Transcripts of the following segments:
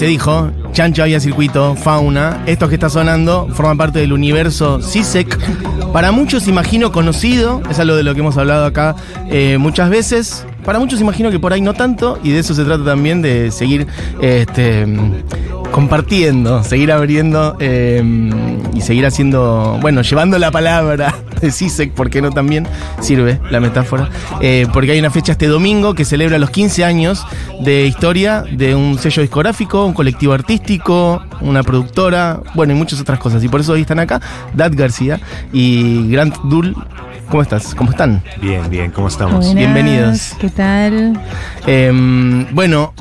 se dijo, Chancho había circuito, fauna. Esto que está sonando forma parte del universo CISEC. Para muchos imagino conocido, es algo de lo que hemos hablado acá eh, muchas veces. Para muchos imagino que por ahí no tanto, y de eso se trata también, de seguir este, compartiendo, seguir abriendo eh, y seguir haciendo, bueno, llevando la palabra de CISEC, ¿por qué no también? Sirve la metáfora. Eh, porque hay una fecha este domingo que celebra los 15 años de historia de un sello discográfico, un colectivo artístico, una productora, bueno, y muchas otras cosas. Y por eso hoy están acá Dad García y Grant Dull. ¿Cómo estás? ¿Cómo están? Bien, bien, ¿cómo estamos? Buenas, Bienvenidos. ¿Qué tal? Eh, bueno,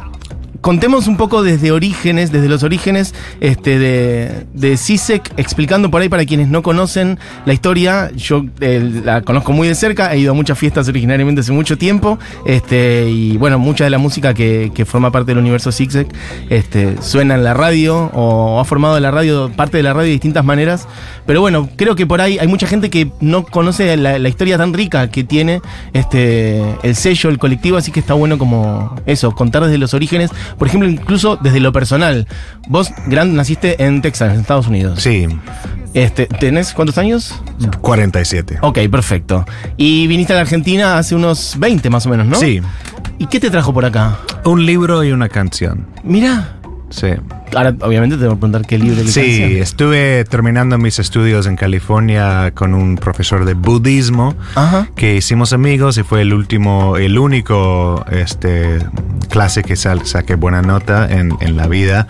contemos un poco desde orígenes, desde los orígenes este, de, de explicando por ahí para quienes no conocen la historia. Yo eh, la conozco muy de cerca, he ido a muchas fiestas originariamente hace mucho tiempo. Este, y bueno, mucha de la música que, que forma parte del universo CISEC este, suena en la radio o ha formado la radio, parte de la radio de distintas maneras. Pero bueno, creo que por ahí hay mucha gente que no conoce la, la historia tan rica que tiene este, el sello, el colectivo, así que está bueno como eso, contar desde los orígenes. Por ejemplo, incluso desde lo personal. Vos, Grant, naciste en Texas, en Estados Unidos. Sí, Este, ¿Tenés cuántos años? 47. Ok, perfecto. Y viniste a la Argentina hace unos 20 más o menos, ¿no? Sí, ¿Y qué te trajo por acá? un libro y una canción. Mira. Sí. Ahora, obviamente, te voy a preguntar qué libro Sí, canción. estuve terminando mis estudios en California con un profesor de budismo Ajá. que hicimos amigos y fue el último, el único este, clase que sal- saqué buena nota en, en la vida.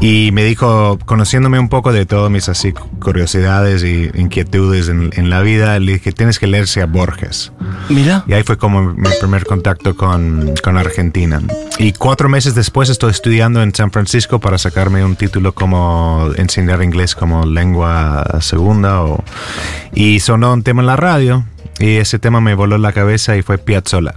Y me dijo, conociéndome un poco de todas mis así curiosidades y inquietudes en, en la vida, le dije, tienes que leerse a Borges. Mira. Y ahí fue como mi primer contacto con, con Argentina. Y cuatro meses después estoy estudiando en San Francisco para sacarme un título como enseñar inglés como lengua segunda. O, y sonó un tema en la radio y ese tema me voló la cabeza y fue Piazzolla.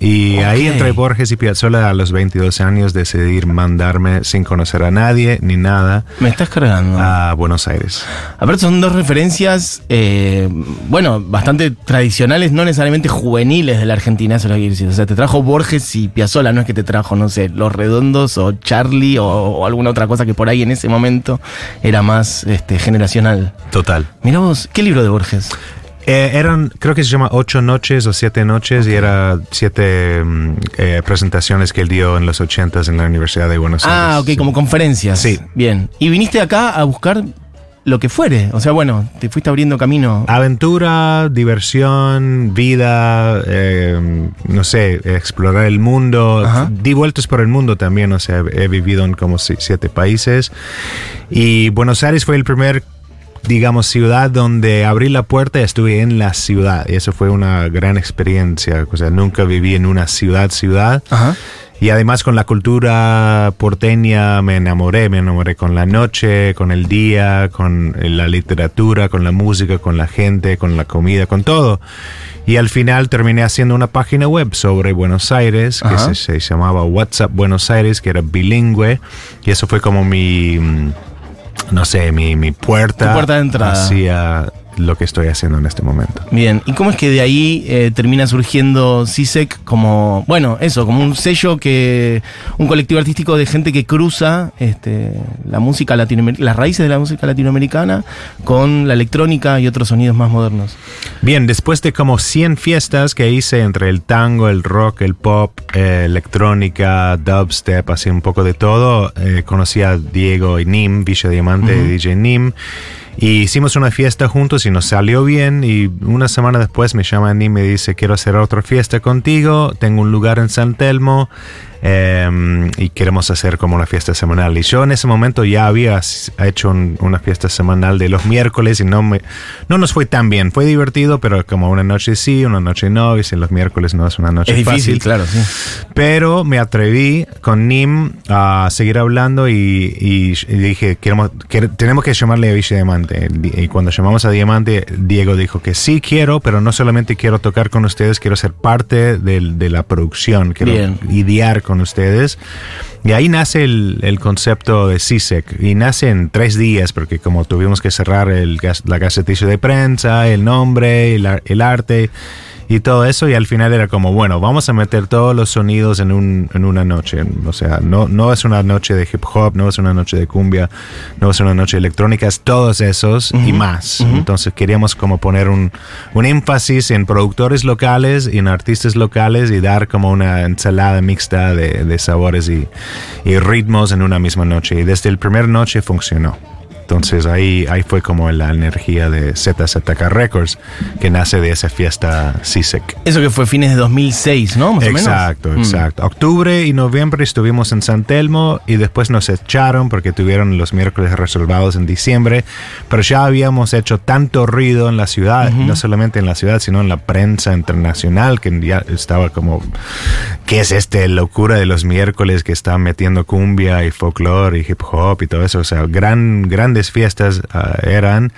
Y ahí entre Borges y Piazzolla a los 22 años decidí mandarme sin conocer a nadie ni nada Me estás cargando. a Buenos Aires. Aparte son dos referencias, eh, bueno, bastante tradicionales, no necesariamente juveniles de la Argentina, eso es lo que quiero decir. O sea, te trajo Borges y Piazzolla, no es que te trajo, no sé, Los Redondos o Charlie o, o alguna otra cosa que por ahí en ese momento era más este, generacional. Total. Mira vos, ¿qué libro de Borges? Eh, eran, creo que se llama Ocho Noches o Siete Noches y era siete mm, eh, presentaciones que él dio en los ochentas en la Universidad de Buenos Ah, Aires. ok, como conferencias. Sí. Bien. Y viniste acá a buscar lo que fuere. O sea, bueno, te fuiste abriendo camino. Aventura, diversión, vida, eh, no sé, explorar el mundo. Ajá. Di vueltas por el mundo también, o sea, he vivido en como si- siete países. Y Buenos Aires fue el primer, digamos, ciudad donde abrí la puerta y estuve en la ciudad. Y eso fue una gran experiencia. O sea, nunca viví en una ciudad, ciudad. Ajá. Y además con la cultura porteña me enamoré, me enamoré con la noche, con el día, con la literatura, con la música, con la gente, con la comida, con todo. Y al final terminé haciendo una página web sobre Buenos Aires que se, se llamaba WhatsApp Buenos Aires, que era bilingüe. Y eso fue como mi, mm, no sé, mi, mi puerta, Tu puerta de entrada. hacia lo que estoy haciendo en este momento. Bien, ¿y cómo es que de ahí eh, termina surgiendo CISEC como, bueno, eso, como un sello que, un colectivo artístico de gente que cruza este, la música latinoamericana, las raíces de la música latinoamericana con la electrónica y otros sonidos más modernos? Bien, después de como 100 fiestas que hice entre el tango, el rock, el pop, eh, electrónica, dubstep, así un poco de todo, eh, conocí a Diego y Nim, Villa Diamante y DJ Nim. Y hicimos una fiesta juntos y nos salió bien. Y una semana después me llama y me dice: Quiero hacer otra fiesta contigo. Tengo un lugar en San Telmo eh, y queremos hacer como una fiesta semanal. Y yo en ese momento ya había hecho un- una fiesta semanal de los miércoles y no, me, no nos fue tan bien. Fue divertido, pero como una noche sí, una noche no. Y si los miércoles no es una noche Es difícil, fácil. claro, sí. Pero me atreví con Nim a seguir hablando y, y- y dije, queremos, quer- tenemos que llamarle a Villa Diamante. Y cuando llamamos a Diamante, Diego dijo que sí quiero, pero no solamente quiero tocar con ustedes, quiero ser parte del- de la producción, quiero Bien. idear con ustedes. Y ahí nace el, el concepto de CISEC. Y nace en tres días, porque como tuvimos que cerrar la gacetilla de prensa, el nombre, el, el arte. Y todo eso. Y al final era como, bueno, vamos a meter todos los sonidos en, un, en una noche. O sea, no, no es una noche de hip hop, no es una noche de cumbia, no es una noche de electrónica, es todos esos y más. Entonces queríamos como poner un, un énfasis en productores locales y en artistas locales y dar como una ensalada mixta de, de sabores y, y ritmos en una misma noche. Y desde el primer noche funcionó. Entonces ahí, ahí fue como la energía de ZZK Records que nace de esa fiesta CISEC. Eso que fue fines de 2006, ¿no? Más o menos. Exacto, Mm. exacto. Octubre y noviembre estuvimos en San Telmo y después nos echaron porque tuvieron los miércoles reservados en diciembre, pero ya habíamos hecho tanto ruido en la ciudad, no solamente en la ciudad, sino en la prensa internacional, que ya estaba como, ¿qué es este locura de los miércoles que están metiendo cumbia y folclore y hip hop y todo eso? O sea, gran, grandes fiestas ah, eran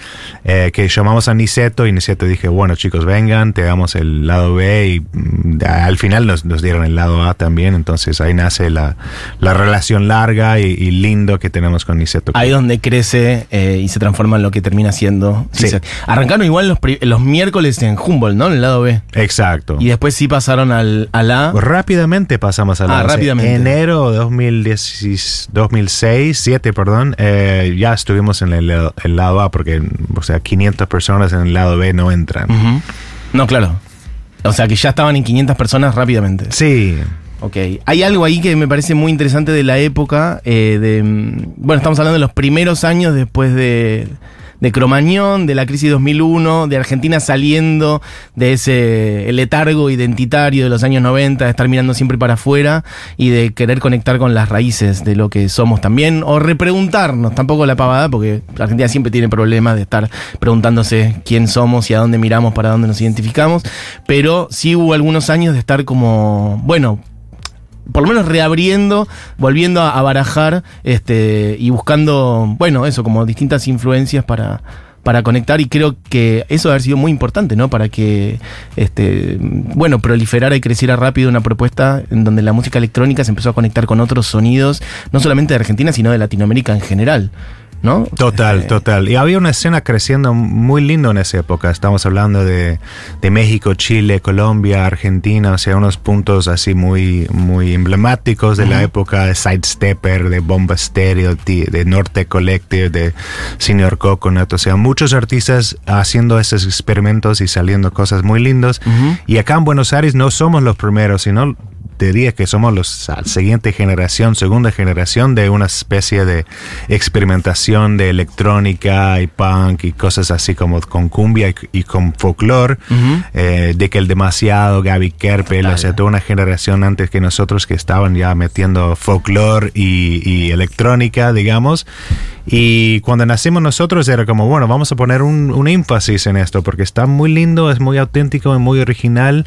eh, que llamamos a Niceto y Niceto dije, bueno chicos, vengan, te damos el lado B y mm, al final nos, nos dieron el lado A también, entonces ahí nace la, la relación larga y, y lindo que tenemos con Niceto. Ahí donde crece eh, y se transforma en lo que termina siendo. Sí. Arrancaron igual los, los miércoles en Humboldt, ¿no? En el lado B. Exacto. Y después sí pasaron al, al A. Rápidamente pasamos a la Ah, rápidamente. enero 2016, 2006, 7, perdón, eh, ya estuvimos en el, el lado A porque, o sea, 500 personas en el lado B no entran. No, claro. O sea que ya estaban en 500 personas rápidamente. Sí, Ok. Hay algo ahí que me parece muy interesante de la época. eh, de, mm, bueno, estamos hablando de los primeros años después de, de Cromañón, de la crisis 2001, de Argentina saliendo de ese letargo identitario de los años 90, de estar mirando siempre para afuera y de querer conectar con las raíces de lo que somos también, o repreguntarnos, tampoco la pavada, porque Argentina siempre tiene problemas de estar preguntándose quién somos y a dónde miramos, para dónde nos identificamos, pero sí hubo algunos años de estar como, bueno, por lo menos reabriendo, volviendo a, barajar este, y buscando, bueno, eso, como distintas influencias para, para conectar y creo que eso haber sido muy importante, ¿no? Para que, este, bueno, proliferara y creciera rápido una propuesta en donde la música electrónica se empezó a conectar con otros sonidos, no solamente de Argentina, sino de Latinoamérica en general, ¿no? Total, Eh, total. Y había una escena creciendo muy lindo en esa época. Estamos hablando de, de México, Chile, Colombia, Argentina, o sea, unos puntos así muy, muy emblemáticos de la época de Sidestepper, de Bomba Stereo, de, Norte Collective, de Senior Coconut, o sea, muchos artistas haciendo esos experimentos y saliendo cosas muy lindos. Ujú. Y acá en Buenos Aires no somos los primeros, sino diría que somos los la siguiente generación, segunda generación de una especie de experimentación de electrónica y punk y cosas así como con cumbia y, y con folclore, eh, de que el demasiado, Gaby Kerpel, o sea, toda una generación antes que nosotros que estaban ya metiendo folclore y, y electrónica, digamos. Y cuando nacimos nosotros era como, bueno, vamos a poner un, un énfasis en esto porque está muy lindo, es muy auténtico, es muy original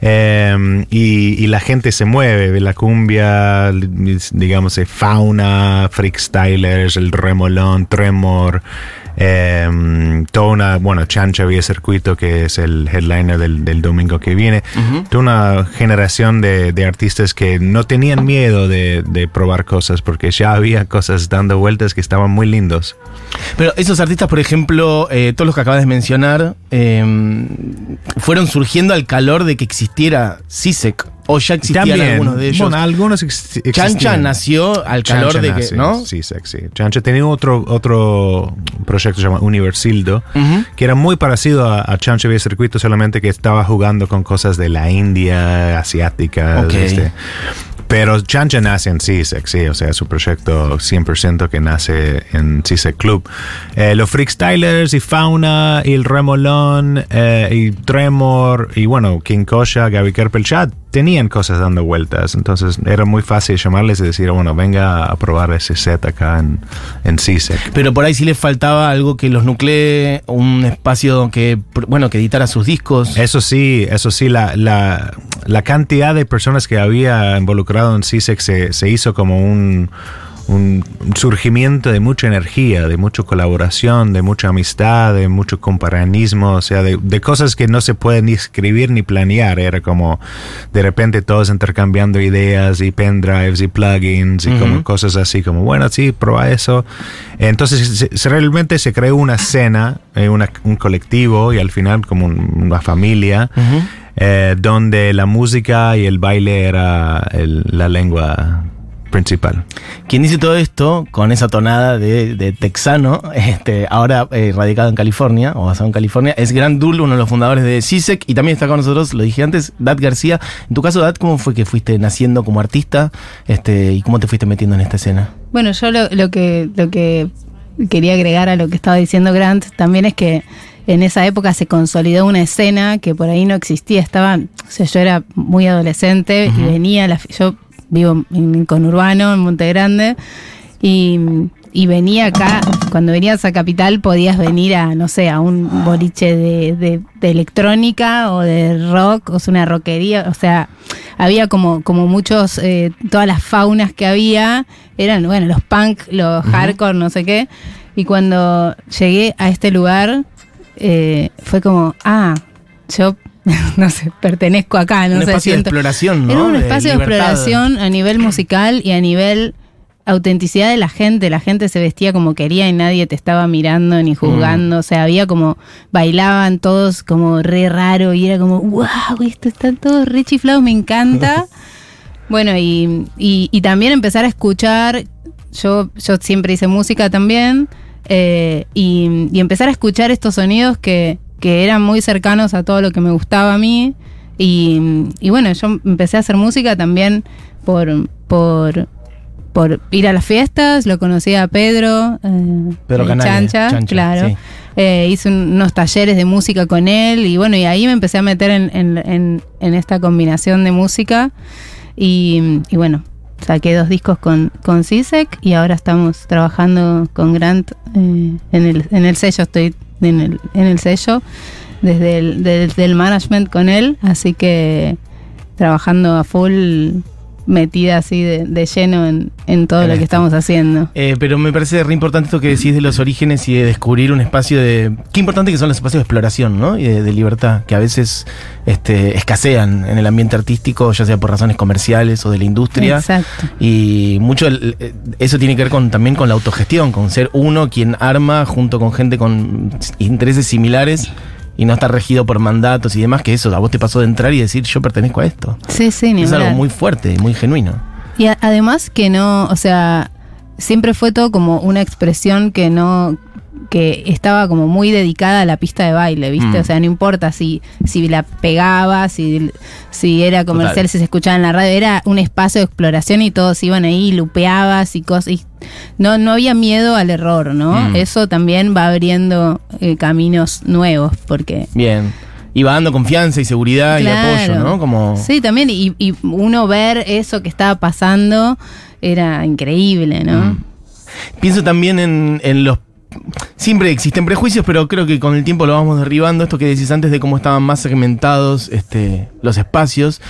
y, y la gente se mueve, la cumbia, digamos, eh, fauna, freakstylers, el remolón, tremor. Eh, toda una, bueno, Chancha Vía Circuito, que es el headliner del, del domingo que viene. Toda una generación de, de artistas que no tenían miedo de, de probar cosas porque ya había cosas dando vueltas que estaban muy lindos. Pero esos artistas, por ejemplo, eh, todos los que acabas de mencionar, eh, fueron surgiendo al calor de que existiera CISEC. O ya existían algunos de ellos. Bueno, algunos ex- Chancha nació al calor Chancha de que, nace, ¿no? Sí, sí. Chancha tenía otro, otro proyecto llamado Universildo, Ujú. que era muy parecido a, a Chancha Vía Circuito, solamente que estaba jugando con cosas de la India, asiática. Ok. este. Pero Chancha nace en CISEC, sí, o sea, su proyecto 100% que nace en CISEC Club. Eh, los Freakstylers y Fauna y el Remolón eh, y Tremor y bueno, King Kosha, Gaby Kerpel ya tenían cosas dando vueltas, entonces era muy fácil llamarles y decir, bueno, venga a probar ese set acá en, en CISEC. Pero por ahí sí les faltaba algo que los nuclee, un espacio que, bueno, que editara sus discos. Eso sí, eso sí, la, la, la cantidad de personas que había involucrado en CISEC se, se hizo como un, un surgimiento de mucha energía, de mucha colaboración, de mucha amistad, de mucho compañerismo, o sea, de, de cosas que no se pueden ni escribir ni planear. Era como de repente todos intercambiando ideas y pendrives y plugins y como cosas así, como bueno, sí, prueba eso. Entonces, se- realmente se creó una escena, eh, una- un colectivo y al final como un- una familia. Eh, donde la música y el baile era el- la lengua principal. Quien dice todo esto con esa tonada de, de texano, este, ahora eh, radicado en California, o basado en California, es Grant Dull, uno de los fundadores de CISEC, y también está con nosotros, lo dije antes, Dad García. En tu caso, Dad, ¿cómo fue que fuiste naciendo como artista este, y cómo te fuiste metiendo en esta escena? Bueno, yo lo, lo que lo que quería agregar a lo que estaba diciendo Grant también es que en esa época se consolidó una escena que por ahí no existía. Estaba, o sea, yo era muy adolescente y venía, la, yo vivo en conurbano, en Monte Grande, y, y venía acá, cuando venías a Capital podías venir a, no sé, a un boliche de, de- de electrónica o de rock, o sea, una rockería, o sea, había como, como muchos, eh, todas las faunas que había, eran, bueno, los punk, los hardcore, no sé qué, y cuando llegué a este lugar, eh, fue como, ah, yo, no sé, pertenezco acá, no un sé, espacio siento- de exploración, ¿no? era un espacio de, exploración a nivel musical y a nivel autenticidad de la gente. La gente se vestía como quería y nadie te estaba mirando ni juzgando. O sea, había como, bailaban todos como re raro y era como, wow, esto está todo re chiflado, me encanta. bueno, y, y, y también empezar a escuchar, yo, yo siempre hice música también, eh, y, y empezar a escuchar estos sonidos que, que eran muy cercanos a todo lo que me gustaba a mí. Y, y bueno, yo empecé a hacer música también por, por, por ir a las fiestas, lo conocí a Pedro, eh, Pedro eh, Canale, Chancha, Chancha, claro. sí. Eh, hice un- unos talleres de música con él y bueno, y ahí me empecé a meter en, en- en- en esta combinación de música y, y bueno, saqué dos discos con, con CISEC y ahora estamos trabajando con Grant eh, en, el, en el sello, estoy en el, en el sello desde el, desde el management con él, así que trabajando a full metida así de, de lleno en, en todo En lo que estamos haciendo. Eh, pero me parece re importante esto que decís de los orígenes y de descubrir un espacio de... Qué importante que son los espacios de exploración, ¿no? Y de, de libertad, que a veces este, escasean en el ambiente artístico, ya sea por razones comerciales o de la industria. Exacto. Y mucho el- eh, eso tiene que ver con, también con la autogestión, con ser uno quien arma junto con gente con intereses similares y no estar regido por mandatos y demás, que eso a vos te pasó de entrar y decir yo pertenezco a esto. Sí, sí, ni Es algo muy fuerte muy genuino. Y además que no, o sea, siempre fue todo como una expresión que no, que estaba como muy dedicada a la pista de baile, ¿viste? Mm. O sea, no importa si, si la pegaba, si, si era comercial, Total. si se escuchaba en la radio, era un espacio de exploración y todos iban ahí, lupeabas y cosas. Y no, no había miedo al error, ¿no? Mm. Eso también va abriendo eh, caminos nuevos, porque Bien. Y va dando confianza y seguridad y apoyo, ¿no? Como... Sí, también, y, y uno ver eso que estaba pasando era increíble, ¿no? Mm. Pienso también en, en los. Siempre existen prejuicios, pero creo que con el tiempo lo vamos derribando. Esto que decís antes de cómo estaban más segmentados este, los espacios.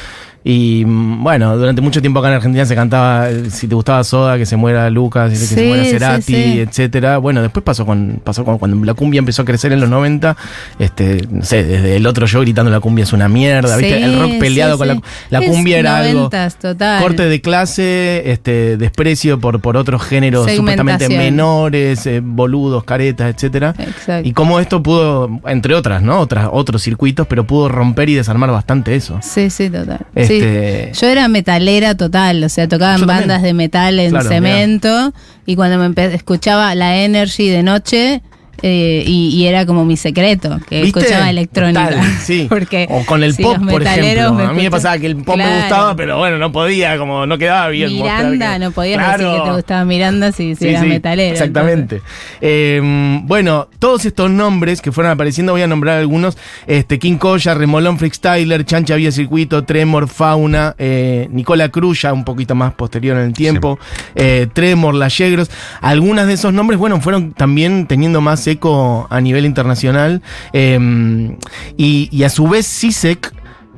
Y bueno, durante mucho tiempo acá en Argentina se cantaba eh, si te gustaba Soda, que se muera Lucas, que se muera Cerati, sí. etcétera. Bueno, después pasó con, pasó con cuando la cumbia empezó a crecer en los 90, este, no sé, desde el otro show gritando la cumbia es una mierda, ¿viste? El rock peleado con la, Es cumbia era algo. 90s, total. Corte de clase, este, desprecio por, por otros géneros supuestamente menores, eh, boludos, caretas, etcétera. Exacto. Y cómo esto pudo, entre otras, ¿no? Otras, otros circuitos, pero pudo romper y desarmar bastante eso. Sí, sí, total. Este- Sí. Yo era metalera total, o sea, tocaba en bandas de metal en Claro, cemento y cuando me escuchaba la Energy de noche eh, y, y era como mi secreto, que ¿Viste? escuchaba electrónica. Total, sí. Porque o con el si pop, por ejemplo. A mí me pasaba que el pop me gustaba, pero bueno, no podía, como no quedaba bien. Miranda, que- no podías Claro. decir que te gustaba Miranda si, si Sí, eras sí, metalero. Exactamente. Eh, bueno, todos estos nombres que fueron apareciendo, voy a nombrar algunos: este, King Koya, Remolón Freestyler, Chancha Vía Circuito, Tremor, Fauna, eh, Nicola Cruz, ya un poquito más posterior en el tiempo, eh, Tremor, La Yegros. Algunas de esos nombres, bueno, fueron también teniendo más eco a nivel internacional. eh, y, a su vez, CISEC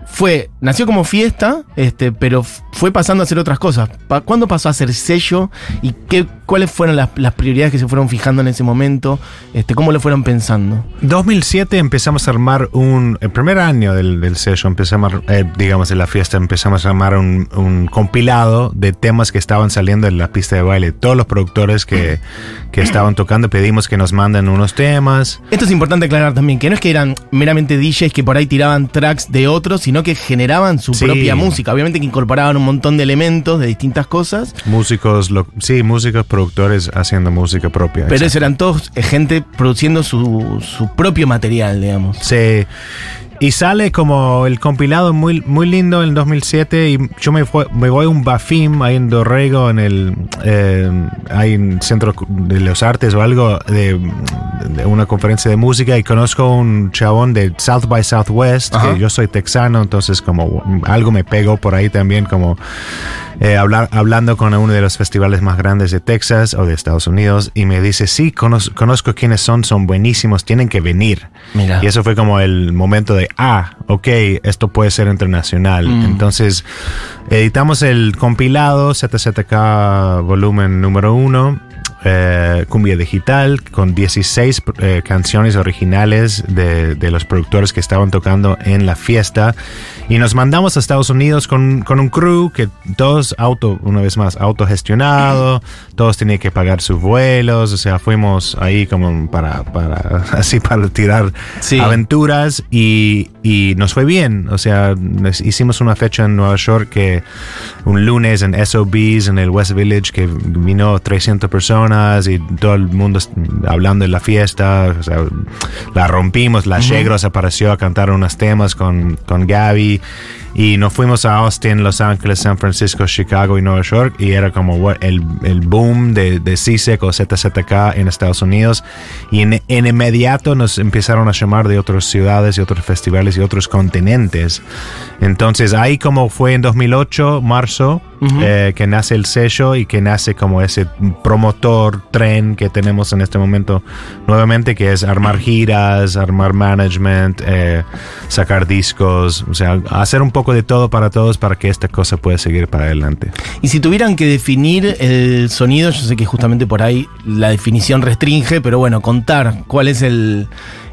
fue, nació como fiesta, este, pero fue pasando a hacer otras cosas. ¿Cuándo pasó a ser sello y qué, ¿Cuáles fueron las, las prioridades que se fueron fijando en ese momento? Este, ¿Cómo lo fueron pensando? 2007 empezamos a armar un, el primer año del, del sello, empezamos, a- eh, digamos, de la fiesta, empezamos a armar un, un compilado de temas que estaban saliendo en la pista de baile. Todos los productores que, que estaban tocando pedimos que nos manden unos temas. Esto es importante aclarar también, que no es que eran meramente DJs que por ahí tiraban tracks de otros, sino que generaban su Sí. propia música. Obviamente que incorporaban un montón de elementos de distintas cosas, Músicos, lo- sí, músicos, productores haciendo música propia. pero eran todos eh, gente produciendo su, su propio material, digamos. Sí. Y sale como el compilado muy, muy lindo en 2007 y yo me, fue- me voy a un Bafim ahí en Dorrego, en el eh, hay un centro de los artes o algo de, de una conferencia de música y conozco un chabón de South by Southwest, Ajá. que yo soy texano, entonces como algo me pegó por ahí también como eh, hablar, hablando con uno de los festivales más grandes de Texas o de Estados Unidos y me dice, sí, conoz- conozco quiénes son, son buenísimos, tienen que venir. Mira. Y eso fue como el momento de, ah, ok, esto puede ser internacional. Mm. Entonces, editamos el compilado ZZK volumen número uno. Eh, cumbia digital con 16 eh, canciones originales de, de los productores que estaban tocando en la fiesta. Y nos mandamos a Estados Unidos con, con un crew que todos auto, una vez más, autogestionado, todos tenían que pagar sus vuelos, o sea, fuimos ahí como para, para así para tirar Sí. aventuras y, y nos fue bien, o sea, hicimos una fecha en Nueva York que un lunes en SOBs en el West Village que vino 300 personas y todo el mundo hablando de la fiesta, o sea, la rompimos, la Shegros apareció a cantar unos temas con, con Gaby y nos fuimos a Austin, Los Ángeles, San Francisco, Chicago y Nueva York y era como what, el, el boom de, de CSEC o ZZK en Estados Unidos. Y en, en inmediato nos empezaron a llamar de otras ciudades y otros festivales y otros continentes. Entonces ahí como fue en 2008, marzo, eh, que nace el sello y que nace como ese promotor, tren que tenemos en este momento nuevamente, que es armar giras, armar management, eh, sacar discos, o sea, hacer un poco de todo para todos para que esta cosa pueda seguir para adelante. Y si tuvieran que definir el sonido, yo sé que justamente por ahí la definición restringe, pero bueno, contar cuál es el,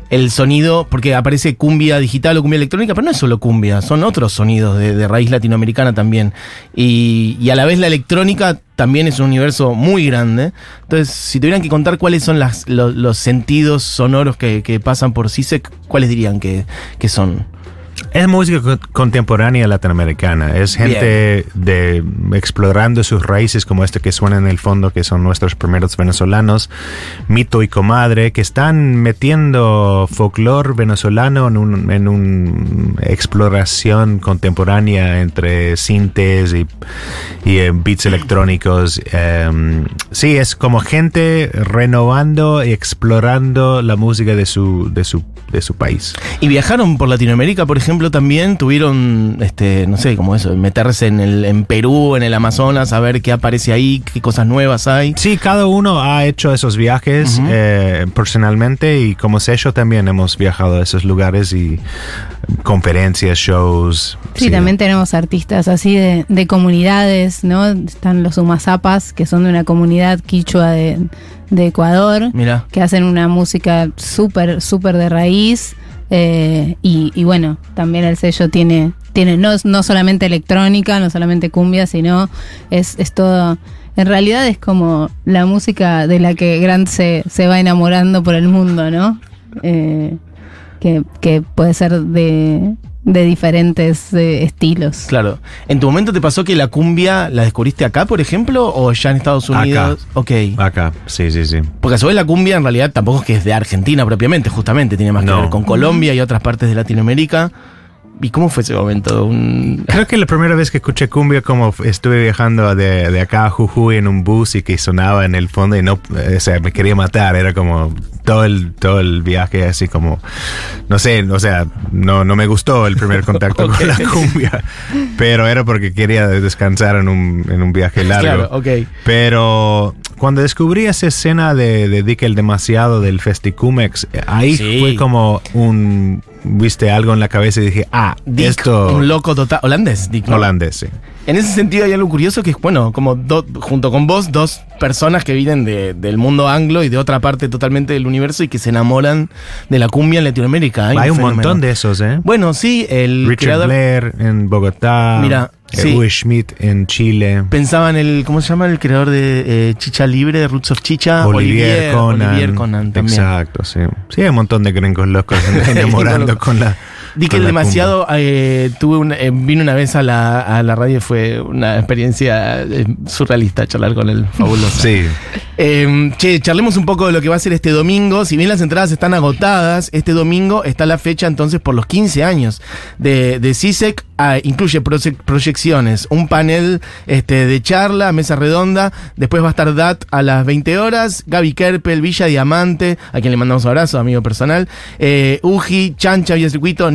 el sonido, porque aparece cumbia digital o cumbia electrónica, pero no es solo cumbia, son otros sonidos de, raíz latinoamericana también. Y, y a la vez la electrónica también es un universo muy grande. Entonces, si tuvieran que contar cuáles son las, lo- los, sentidos sonoros que, que pasan por CISEC, ¿cuáles dirían que, que son? Es música co- contemporánea latinoamericana. Es gente de explorando sus raíces como este que suena en el fondo, que son nuestros primeros venezolanos, Mito y Comadre, que están metiendo folclore venezolano en un, en un exploración contemporánea entre sintes y, y, eh, beats electrónicos. Em, sí, es como gente renovando y explorando la música de su, de su, de su país. Y viajaron por Latinoamérica, por ejemplo, también tuvieron, este, no sé, como eso, meterse en el, en Perú, en el Amazonas, a ver qué aparece ahí, qué cosas nuevas hay. Sí, cada uno ha hecho esos viajes Ujú. eh, personalmente y como sello también hemos viajado a esos lugares y conferencias, shows. Sí, también tenemos artistas así de, de comunidades, ¿no? Están los Umazapas, que son de una comunidad quichua de, de Ecuador, Mira. que hacen una música súper, súper de raíz. eh, y, y bueno, también el sello tiene, tiene no, no solamente electrónica, no solamente cumbia, sino es, es todo. En realidad es como la música de la que Grant se, se va enamorando por el mundo, ¿no? Eh, que, que puede ser de, de diferentes eh, estilos. Claro. ¿En tu momento te pasó que la cumbia la descubriste acá, por ejemplo, o ya en Estados Acá. Unidos? Ok. Acá, sí, sí, sí. Porque a su vez la cumbia en realidad tampoco es que es de Argentina propiamente, justamente, tiene más que ver con Colombia y otras partes de Latinoamérica. ¿Y cómo fue ese momento? Un- Creo que la primera vez que escuché cumbia, como estuve viajando de, de acá a Jujuy en un bus y que sonaba en el fondo y no, eh, o sea, me quería matar. Era como todo el, todo el viaje así como, no sé, o sea, no, no me gustó el primer contacto con la cumbia, pero era porque quería descansar en un, en un viaje largo. Claro. Pero cuando descubrí esa escena de, de Dick el Demasiado del Festicumex, ahí Sí. fue como un, viste, algo en la cabeza y dije, ah, Dick, esto... un loco total. Holandés, Dick. ¿no? Holandés, sí. En ese sentido hay algo curioso que es, bueno, como do- junto con vos, dos personas que vienen de- del mundo anglo y de otra parte totalmente del universo y que se enamoran de la cumbia en Latinoamérica. Hay un fenómeno. montón de esos, ¿eh? Bueno, sí, el Richard creador Blair en Bogotá. Mira, eh, sí. Uwe Schmidt en Chile. pensaba en el, ¿cómo se llama? El creador de eh, Chicha Libre, de Roots of Chicha. Olivier, Conan. Olivier Conan también. Exacto, sí. Sí, hay un montón de gringos locos enamorando con la. Di que demasiado, eh, tuve una- eh, vine una vez a la, a la radio fue una experiencia eh, surrealista charlar con él, fabuloso. Sí. Eh, che, charlemos un poco de lo que va a ser este domingo. Si bien las entradas están agotadas, este domingo está la fecha entonces por los 15 años de, de CISEC. Ah, incluye proye- proyecciones, un panel este, de charla, mesa redonda. Después va a estar DAT a las 20 horas. Gaby Kerpel, Villa Diamante, a quien le mandamos un abrazo, amigo personal. Eh, Uji, Chancha, Villa Circuito,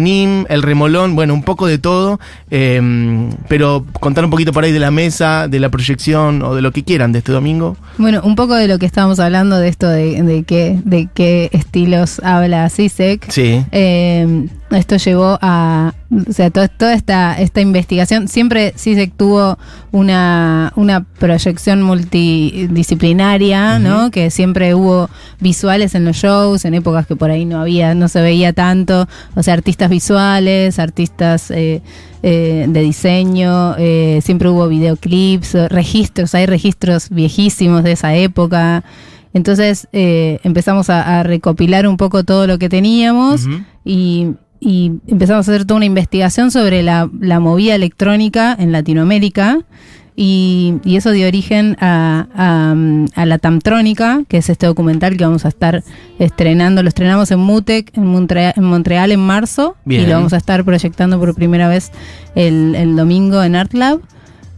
El Remolón, bueno, un poco de todo. eh, pero contar un poquito por ahí de la mesa, de la proyección o de lo que quieran de este domingo. Bueno, un poco de lo que estábamos hablando de esto de, de qué, de qué estilos habla CISEC. Sí. Eh, esto llevó a, o sea, to- toda esta, esta investigación, siempre CISEC tuvo una, una proyección multidisciplinaria, ¿no? Que siempre hubo visuales en los shows, en épocas que por ahí no había, no se veía tanto, o sea, artistas visuales, artistas eh, eh, de diseño, eh, siempre hubo videoclips, registros, hay registros viejísimos de esa época. Entonces eh, empezamos a, a recopilar un poco todo lo que teníamos y, y empezamos a hacer toda una investigación sobre la, la movida electrónica en Latinoamérica. Y, y eso dio origen a, a, a la Tamtrónica, que es este documental que vamos a estar estrenando. Lo estrenamos en Mutec, en, Montrea- en Montreal, en marzo. Bien. Y lo vamos a estar proyectando por primera vez el, el domingo en Art Lab.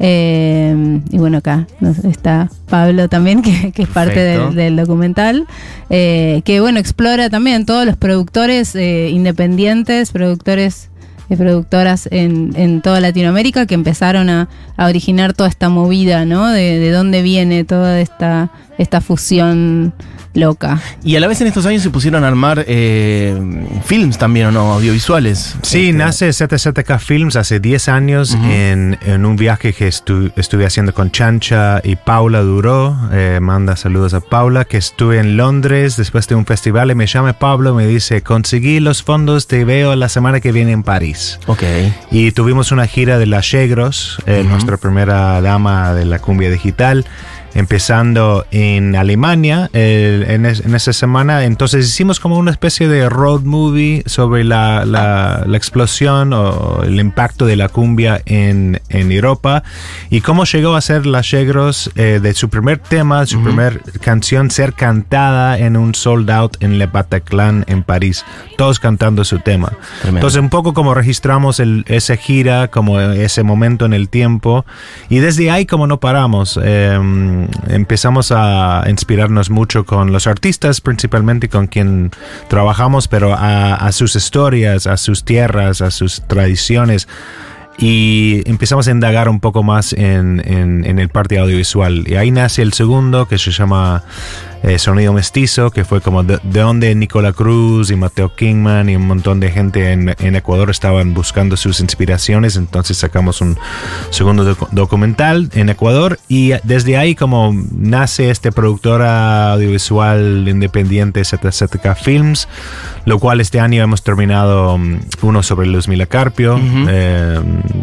Eh, y bueno, acá está Pablo también, que, que es parte del, del documental, eh, que bueno, explora también todos los productores eh, independientes, productores y productoras en, en toda Latinoamérica que empezaron a, a originar toda esta movida, ¿no? De, de dónde viene toda esta, esta fusión loca. Y a la vez en estos años se pusieron a armar eh, films también, ¿o no? Audiovisuales. Sí, Este, nace ZZK Films hace 10 años en, en un viaje que estu- estuve haciendo con Chancha y Paula Duró. Eh, manda saludos a Paula, que estuve en Londres después de un festival y me llama Pablo, me dice, conseguí los fondos, te veo la semana que viene en París. Ok. Y tuvimos una gira de las Yegros, eh, nuestra primera dama de la cumbia digital, empezando en Alemania eh, en, es- en esa semana. Entonces hicimos como una especie de road movie sobre la, la- la explosión o el impacto de la cumbia en, en Europa y cómo llegó a ser las Yegros eh, de su primer tema, su primer canción ser cantada en un sold out en Le Bataclan en París, todos cantando su tema. Tremendo. Entonces un poco como registramos el, esa gira, como ese momento en el tiempo y desde ahí como no paramos, eh, empezamos a inspirarnos mucho con los artistas, principalmente con quien trabajamos, pero a, sus historias, a sus tierras, a sus tradiciones. Y empezamos a indagar un poco más en el parte audiovisual. Y ahí nace el segundo, que se llama eh, Sonido Mestizo, que fue como de, de donde Nicola Cruz y Mateo Kingman y un montón de gente en, en Ecuador estaban buscando sus inspiraciones. Entonces sacamos un segundo docu- documental en Ecuador. Y desde ahí como nace este productora audiovisual independiente ZZK Films, lo cual este año hemos terminado mm, uno sobre Luzmila Carpio, eh,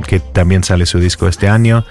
que también sale su disco este año.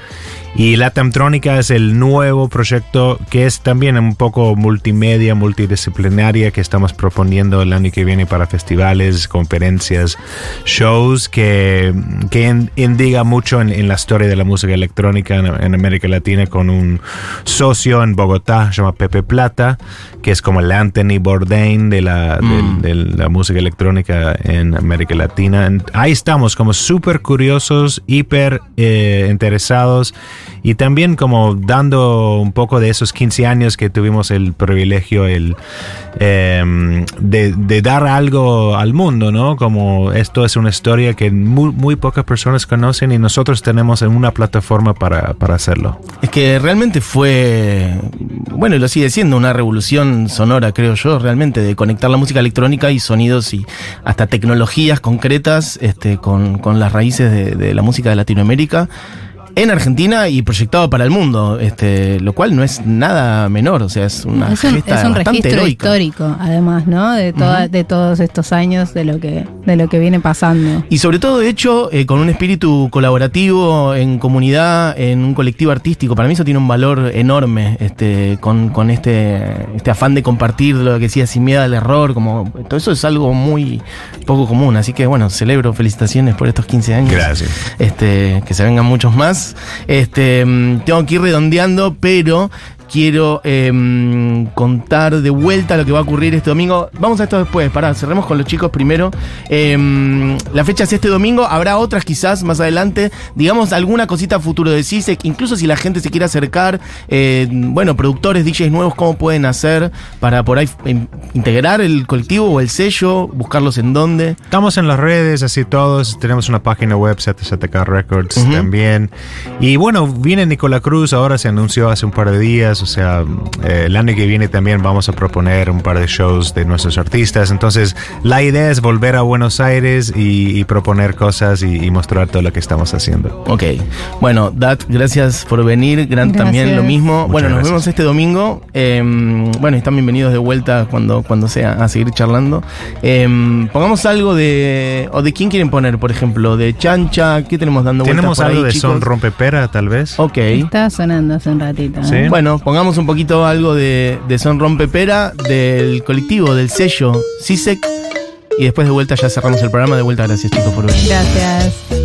Y la Tamtrónica es el nuevo proyecto que es también un poco multimedia, multidisciplinaria que estamos proponiendo el año que viene para festivales, conferencias, shows que, que in- indiga mucho en, en la historia de la música electrónica en, en América Latina con un socio en Bogotá, se llama Pepe Plata, que es como el Anthony Bourdain de la, del- de la música electrónica en América Latina. Ahí estamos como súper curiosos, hiper eh, interesados y también como dando un poco de esos 15 años que tuvimos el privilegio el, em, de, de dar algo al mundo, ¿no? Como esto es una historia que muy, muy pocas personas conocen y nosotros tenemos una plataforma para, para hacerlo. Es que realmente fue, bueno, lo sigue siendo una revolución sonora, creo yo, realmente, de conectar la música electrónica y sonidos y hasta tecnologías concretas este, con, con las raíces de la música de Latinoamérica. En Argentina y proyectado para el mundo, este, lo cual no es nada menor, o sea, es una es un, gesta es un bastante registro heroica. histórico, además, ¿no? De, toda- de todos estos años de lo que, de lo que viene pasando. Y sobre todo hecho eh, con un espíritu colaborativo, en comunidad, en un colectivo artístico. Para mí eso tiene un valor enorme, este, con, con este, este afán de compartir lo que decía sin miedo al error, como todo eso es algo muy poco común. Así que bueno, celebro, felicitaciones por estos 15 años. Gracias. Este, que se vengan muchos más. Este, mm, tengo que ir redondeando, pero quiero em, contar de vuelta lo que va a ocurrir este domingo. Vamos a esto después, pará, cerremos con los chicos primero. Em, la fecha es este domingo, habrá otras quizás más adelante. Digamos alguna cosita a futuro de CISEC, incluso si la gente se quiere acercar, eh, bueno, productores, DJs nuevos, ¿cómo pueden hacer para por ahí em, integrar el colectivo o el sello? ¿Buscarlos en dónde? Estamos en las redes, así todos. Tenemos una página web, ZZK Records también. Y bueno, viene Nicola Cruz, ahora se anunció hace un par de días. O sea, eh, el año que viene también vamos a proponer un par de shows de nuestros artistas. Entonces, la idea es volver a Buenos Aires y, y proponer cosas y, y mostrar todo lo que estamos haciendo. Ok. Bueno, Dat, gracias por venir. Grant Gracias. también lo mismo. Muchas bueno, nos gracias. vemos este domingo. Eh, bueno, y están bienvenidos de vuelta cuando, cuando sea a seguir charlando. Eh, pongamos algo de. ¿O de quién quieren poner, por ejemplo? ¿De Chancha? ¿Qué tenemos dando vueltas ¿Tenemos por algo ahí, de chicos? son rompepera, tal vez? Ok. Estaba sonando hace un ratito. ¿no? Sí. Bueno, pongamos un poquito algo de, de Son Rompepera, del colectivo, del sello CISEC. Y después de vuelta ya cerramos el programa. De vuelta, gracias chicos por venir. Gracias.